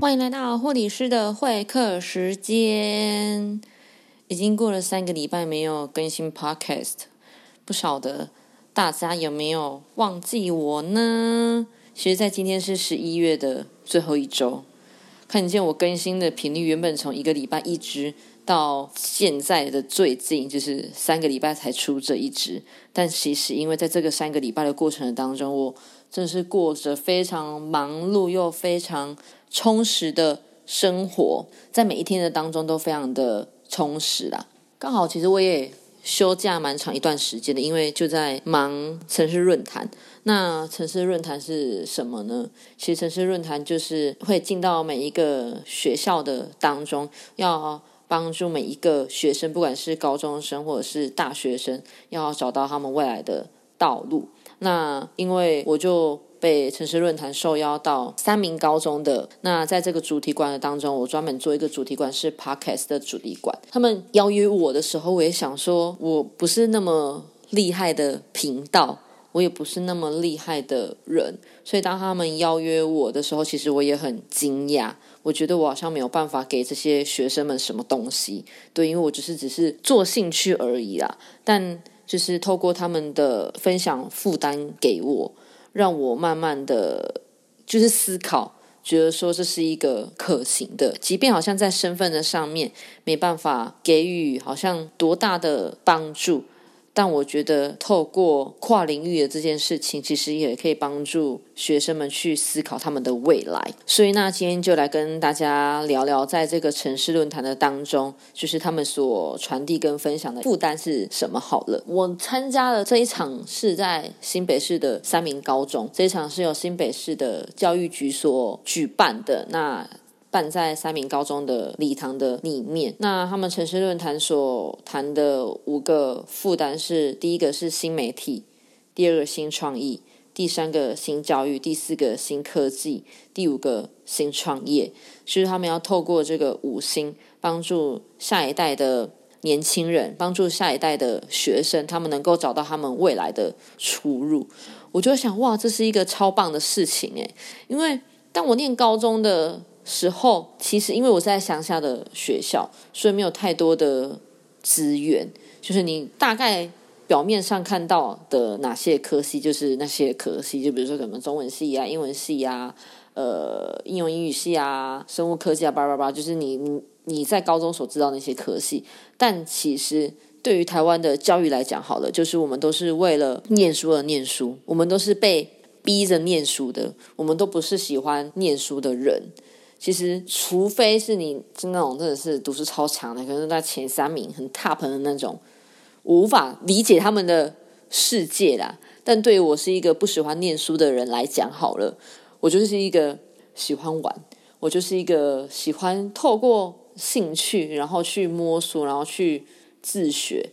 欢迎来到护理师的会客时间。已经过了三个礼拜没有更新 Podcast，不晓得大家有没有忘记我呢？其实，在今天是十一月的最后一周，看见我更新的频率原本从一个礼拜一直到现在的最近就是三个礼拜才出这一支，但其实因为在这个三个礼拜的过程当中，我真是过着非常忙碌又非常充实的生活，在每一天的当中都非常的。充实啦，刚好其实我也休假蛮长一段时间的，因为就在忙城市论坛。那城市论坛是什么呢？其实城市论坛就是会进到每一个学校的当中，要帮助每一个学生，不管是高中生或者是大学生，要找到他们未来的道路。那因为我就。被城市论坛受邀到三明高中的那，在这个主题馆的当中，我专门做一个主题馆是 Podcast 的主题馆。他们邀约我的时候，我也想说，我不是那么厉害的频道，我也不是那么厉害的人，所以当他们邀约我的时候，其实我也很惊讶。我觉得我好像没有办法给这些学生们什么东西，对，因为我只是只是做兴趣而已啦。但就是透过他们的分享负担给我。让我慢慢的就是思考，觉得说这是一个可行的，即便好像在身份的上面没办法给予好像多大的帮助。但我觉得，透过跨领域的这件事情，其实也可以帮助学生们去思考他们的未来。所以，那今天就来跟大家聊聊，在这个城市论坛的当中，就是他们所传递跟分享的负担是什么。好了，我参加了这一场是在新北市的三明高中，这一场是由新北市的教育局所举办的。那办在三明高中的礼堂的里面。那他们城市论坛所谈的五个负担是：第一个是新媒体，第二个新创意，第三个新教育，第四个新科技，第五个新创业。就是他们要透过这个五星，帮助下一代的年轻人，帮助下一代的学生，他们能够找到他们未来的出路。我就想，哇，这是一个超棒的事情诶，因为当我念高中的。时候，其实因为我在乡下的学校，所以没有太多的资源。就是你大概表面上看到的哪些科系，就是那些科系，就比如说什么中文系啊、英文系啊、呃应用英语系啊、生物科技啊，叭叭叭，就是你你你在高中所知道那些科系。但其实对于台湾的教育来讲，好了，就是我们都是为了念书而念书，我们都是被逼着念书的，我们都不是喜欢念书的人。其实，除非是你是那种真的是读书超强的，可能在前三名很 top 的那种，无法理解他们的世界啦。但对于我是一个不喜欢念书的人来讲，好了，我就是一个喜欢玩，我就是一个喜欢透过兴趣，然后去摸索，然后去自学，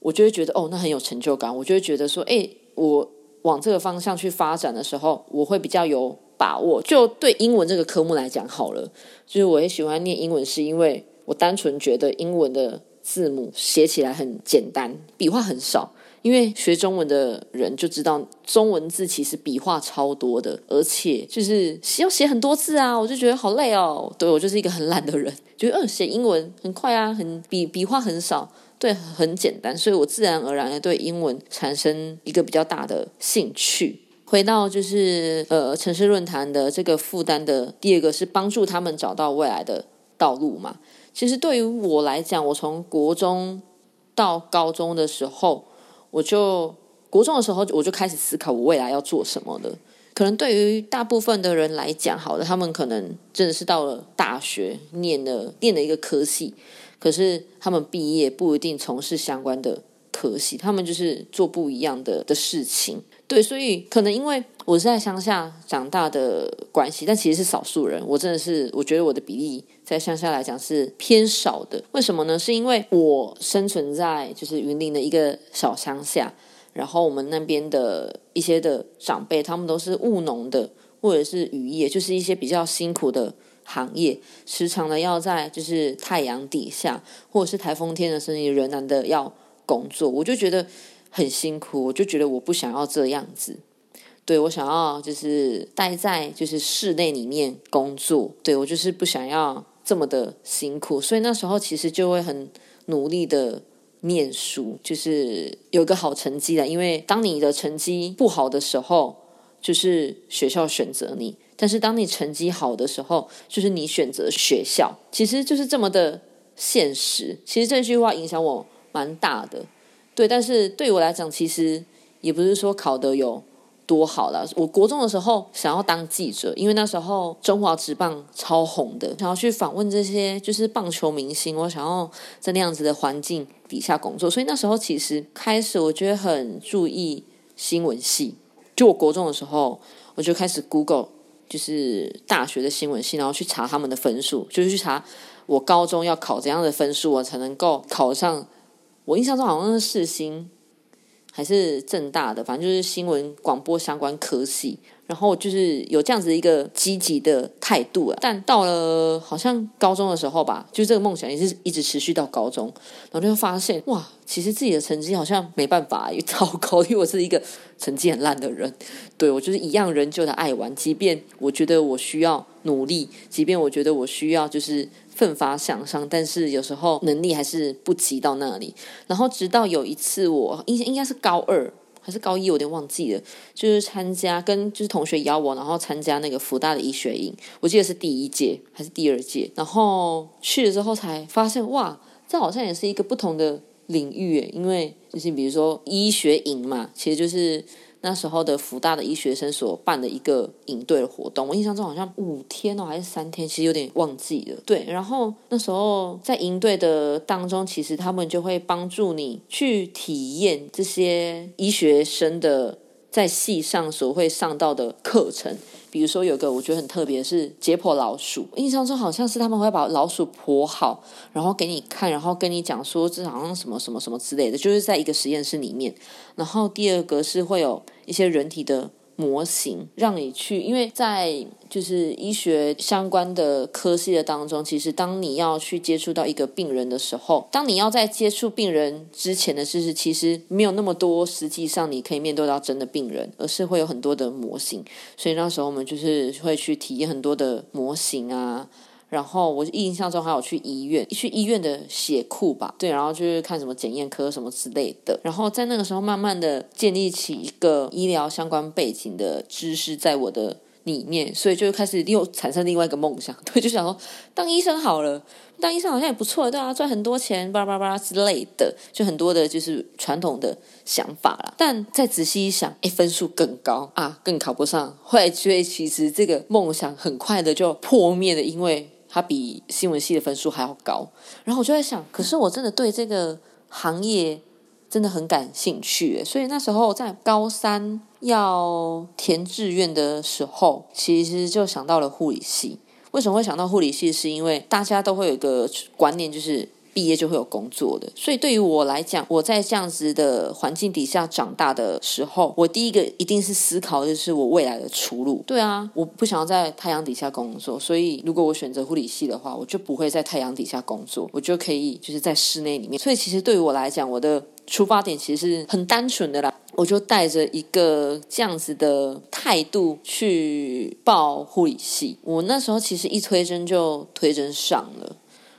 我就会觉得哦，那很有成就感。我就会觉得说，哎，我往这个方向去发展的时候，我会比较有。把握就对英文这个科目来讲好了，就是我也喜欢念英文，是因为我单纯觉得英文的字母写起来很简单，笔画很少。因为学中文的人就知道，中文字其实笔画超多的，而且就是要写很多字啊，我就觉得好累哦。对我就是一个很懒的人，觉得嗯写英文很快啊，很笔笔画很少，对，很简单，所以我自然而然的对英文产生一个比较大的兴趣。回到就是呃城市论坛的这个负担的第二个是帮助他们找到未来的道路嘛。其实对于我来讲，我从国中到高中的时候，我就国中的时候我就开始思考我未来要做什么了。可能对于大部分的人来讲，好的，他们可能真的是到了大学念了念了一个科系，可是他们毕业不一定从事相关的科系，他们就是做不一样的的事情。对，所以可能因为我是在乡下长大的关系，但其实是少数人。我真的是，我觉得我的比例在乡下来讲是偏少的。为什么呢？是因为我生存在就是云林的一个小乡下，然后我们那边的一些的长辈，他们都是务农的，或者是渔业，就是一些比较辛苦的行业，时常的要在就是太阳底下，或者是台风天的时候，仍然的要工作。我就觉得。很辛苦，我就觉得我不想要这样子，对我想要就是待在就是室内里面工作，对我就是不想要这么的辛苦，所以那时候其实就会很努力的念书，就是有个好成绩的。因为当你的成绩不好的时候，就是学校选择你；但是当你成绩好的时候，就是你选择学校。其实就是这么的现实。其实这句话影响我蛮大的。对，但是对我来讲，其实也不是说考的有多好了。我国中的时候想要当记者，因为那时候中华职棒超红的，想要去访问这些就是棒球明星。我想要在那样子的环境底下工作，所以那时候其实开始我觉得很注意新闻系。就我国中的时候，我就开始 Google 就是大学的新闻系，然后去查他们的分数，就是去查我高中要考怎样的分数，我才能够考上。我印象中好像是世新还是正大的，反正就是新闻广播相关科系。然后就是有这样子一个积极的态度啊。但到了好像高中的时候吧，就这个梦想也是一直持续到高中，然后就发现哇，其实自己的成绩好像没办法，因为糟糕，因为我是一个成绩很烂的人。对我就是一样仍旧的爱玩，即便我觉得我需要努力，即便我觉得我需要就是。奋发向上，但是有时候能力还是不及到那里。然后直到有一次，我应应该是高二还是高一，我有点忘记了，就是参加跟就是同学邀我，然后参加那个福大的医学营。我记得是第一届还是第二届，然后去了之后才发现，哇，这好像也是一个不同的领域诶，因为就是比如说医学营嘛，其实就是。那时候的福大的医学生所办的一个营队的活动，我印象中好像五天哦，还是三天，其实有点忘记了。对，然后那时候在营队的当中，其实他们就会帮助你去体验这些医学生的在系上所会上到的课程。比如说有个我觉得很特别，是解剖老鼠。印象中好像是他们会把老鼠剖好，然后给你看，然后跟你讲说这好像什么什么什么之类的，就是在一个实验室里面。然后第二个是会有一些人体的。模型让你去，因为在就是医学相关的科系的当中，其实当你要去接触到一个病人的时候，当你要在接触病人之前的事实，其实没有那么多，实际上你可以面对到真的病人，而是会有很多的模型，所以那时候我们就是会去体验很多的模型啊。然后我印象中还有去医院，去医院的血库吧，对，然后就是看什么检验科什么之类的。然后在那个时候，慢慢的建立起一个医疗相关背景的知识在我的里面，所以就开始又产生另外一个梦想，对，就想说当医生好了，当医生好像也不错，对啊，赚很多钱，巴拉巴拉之类的，就很多的就是传统的想法啦。但再仔细一想，哎，分数更高啊，更考不上，会所以其实这个梦想很快的就破灭了，因为。他比新闻系的分数还要高，然后我就在想，可是我真的对这个行业真的很感兴趣，所以那时候在高三要填志愿的时候，其实就想到了护理系。为什么会想到护理系？是因为大家都会有一个观念，就是。毕业就会有工作的，所以对于我来讲，我在这样子的环境底下长大的时候，我第一个一定是思考的是我未来的出路。对啊，我不想要在太阳底下工作，所以如果我选择护理系的话，我就不会在太阳底下工作，我就可以就是在室内里面。所以其实对于我来讲，我的出发点其实是很单纯的啦，我就带着一个这样子的态度去报护理系。我那时候其实一推针就推针上了。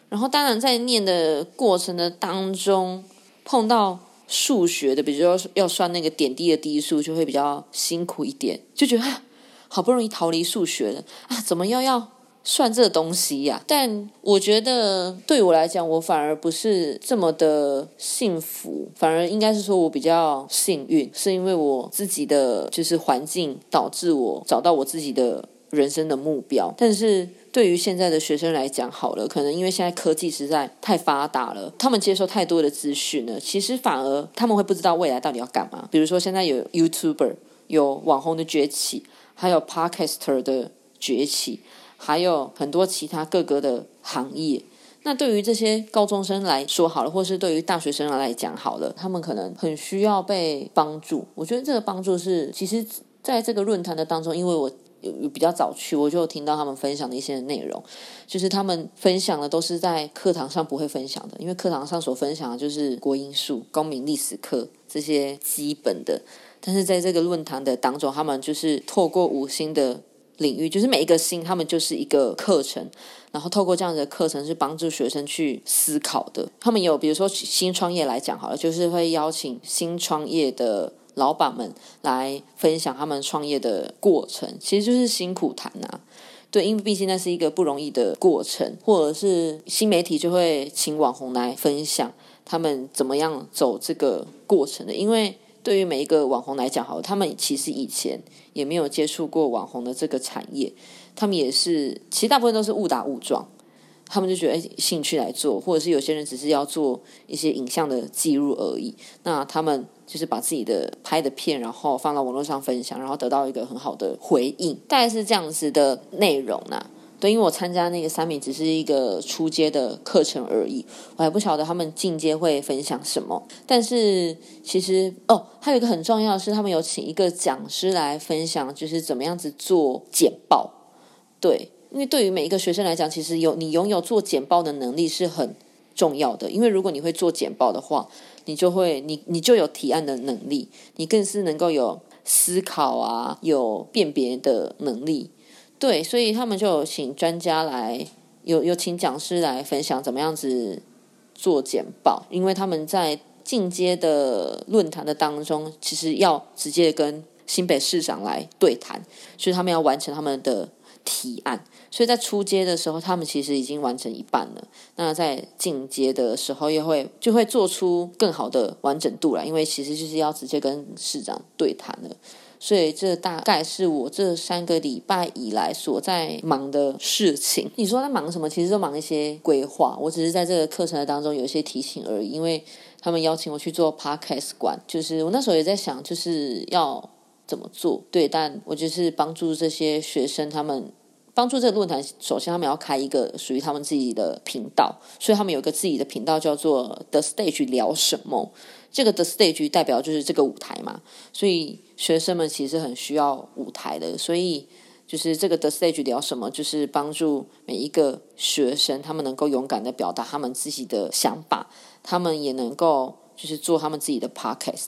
然后，当然，在念的过程的当中，碰到数学的，比如说要算那个点滴的滴数，就会比较辛苦一点，就觉得好不容易逃离数学了啊，怎么又要算这个东西呀？但我觉得对我来讲，我反而不是这么的幸福，反而应该是说我比较幸运，是因为我自己的就是环境导致我找到我自己的人生的目标，但是。对于现在的学生来讲，好了，可能因为现在科技实在太发达了，他们接受太多的资讯了，其实反而他们会不知道未来到底要干嘛。比如说，现在有 YouTuber，有网红的崛起，还有 Podcaster 的崛起，还有很多其他各个的行业。那对于这些高中生来说，好了，或是对于大学生来讲，好了，他们可能很需要被帮助。我觉得这个帮助是，其实在这个论坛的当中，因为我。有比较早去，我就听到他们分享的一些内容，就是他们分享的都是在课堂上不会分享的，因为课堂上所分享的就是国英数、公民、历史课这些基本的。但是在这个论坛的当中，他们就是透过五星的领域，就是每一个星，他们就是一个课程，然后透过这样的课程是帮助学生去思考的。他们有比如说新创业来讲好了，就是会邀请新创业的老板们来分享他们创业的过程，其实就是辛苦谈呐。对，因为毕竟那是一个不容易的过程，或者是新媒体就会请网红来分享他们怎么样走这个过程的。因为对于每一个网红来讲，好，他们其实以前也没有接触过网红的这个产业，他们也是，其实大部分都是误打误撞。他们就觉得哎，兴趣来做，或者是有些人只是要做一些影像的记录而已。那他们就是把自己的拍的片，然后放到网络上分享，然后得到一个很好的回应，大概是这样子的内容呐。对，因为我参加那个三米只是一个初阶的课程而已，我还不晓得他们进阶会分享什么。但是其实哦，还有一个很重要的是，他们有请一个讲师来分享，就是怎么样子做简报。对。因为对于每一个学生来讲，其实有你拥有做简报的能力是很重要的。因为如果你会做简报的话，你就会你你就有提案的能力，你更是能够有思考啊，有辨别的能力。对，所以他们就有请专家来，有有请讲师来分享怎么样子做简报。因为他们在进阶的论坛的当中，其实要直接跟新北市长来对谈，所以他们要完成他们的提案。所以在出街的时候，他们其实已经完成一半了。那在进阶的时候，又会就会做出更好的完整度了，因为其实就是要直接跟市长对谈了。所以这大概是我这三个礼拜以来所在忙的事情。你说在忙什么？其实都忙一些规划。我只是在这个课程当中有一些提醒而已，因为他们邀请我去做 podcast 馆，就是我那时候也在想，就是要怎么做。对，但我就是帮助这些学生他们。帮助这个论坛，首先他们要开一个属于他们自己的频道，所以他们有一个自己的频道叫做 The Stage 聊什么。这个 The Stage 代表就是这个舞台嘛，所以学生们其实很需要舞台的，所以就是这个 The Stage 聊什么，就是帮助每一个学生，他们能够勇敢的表达他们自己的想法，他们也能够。就是做他们自己的 podcast，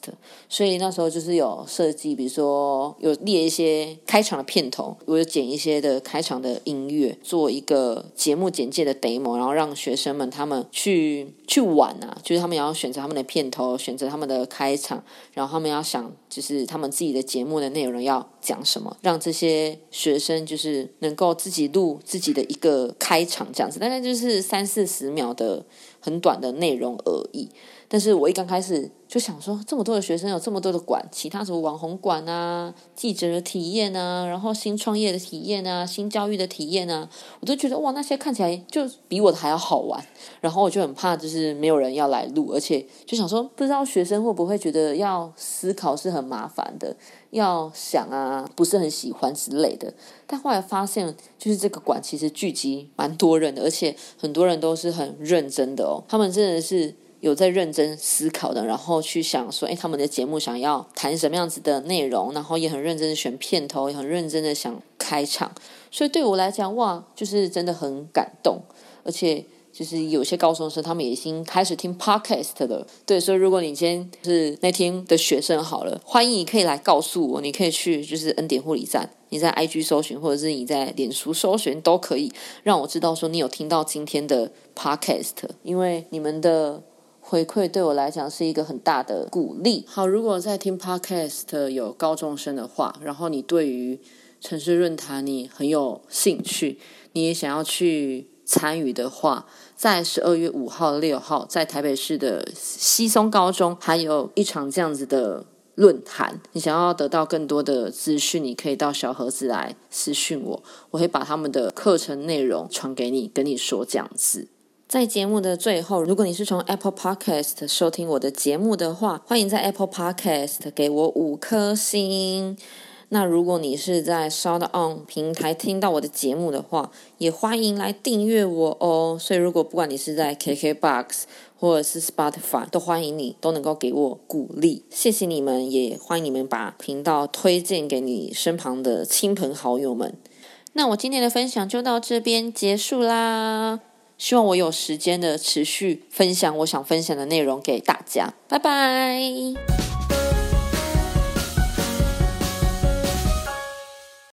所以那时候就是有设计，比如说有列一些开场的片头，我有剪一些的开场的音乐，做一个节目简介的 demo，然后让学生们他们去去玩啊，就是他们要选择他们的片头，选择他们的开场，然后他们要想就是他们自己的节目的内容要讲什么，让这些学生就是能够自己录自己的一个开场这样子，大概就是三四十秒的很短的内容而已。但是我一刚开始就想说，这么多的学生有这么多的馆，其他什么网红馆啊、记者的体验啊，然后新创业的体验啊、新教育的体验啊，我都觉得哇，那些看起来就比我的还要好玩。然后我就很怕，就是没有人要来录，而且就想说，不知道学生会不会觉得要思考是很麻烦的，要想啊，不是很喜欢之类的。但后来发现，就是这个馆其实聚集蛮多人的，而且很多人都是很认真的哦，他们真的是。有在认真思考的，然后去想说，哎，他们的节目想要谈什么样子的内容，然后也很认真的选片头，也很认真的想开场，所以对我来讲，哇，就是真的很感动，而且就是有些高中生他们已经开始听 podcast 了，对，所以如果你今天是那天的学生好了，欢迎你可以来告诉我，你可以去就是恩典护理站，你在 IG 搜寻，或者是你在脸书搜寻都可以，让我知道说你有听到今天的 podcast，因为你们的。回馈对我来讲是一个很大的鼓励。好，如果在听 Podcast 有高中生的话，然后你对于城市论坛你很有兴趣，你也想要去参与的话，在十二月五号、六号，在台北市的西松高中还有一场这样子的论坛。你想要得到更多的资讯，你可以到小盒子来私讯我，我会把他们的课程内容传给你，跟你说这样子。在节目的最后，如果你是从 Apple Podcast 收听我的节目的话，欢迎在 Apple Podcast 给我五颗星。那如果你是在 Shout On 平台听到我的节目的话，也欢迎来订阅我哦。所以，如果不管你是在 KKBox 或者是 Spotify，都欢迎你都能够给我鼓励。谢谢你们，也欢迎你们把频道推荐给你身旁的亲朋好友们。那我今天的分享就到这边结束啦。希望我有时间的持续分享我想分享的内容给大家，拜拜。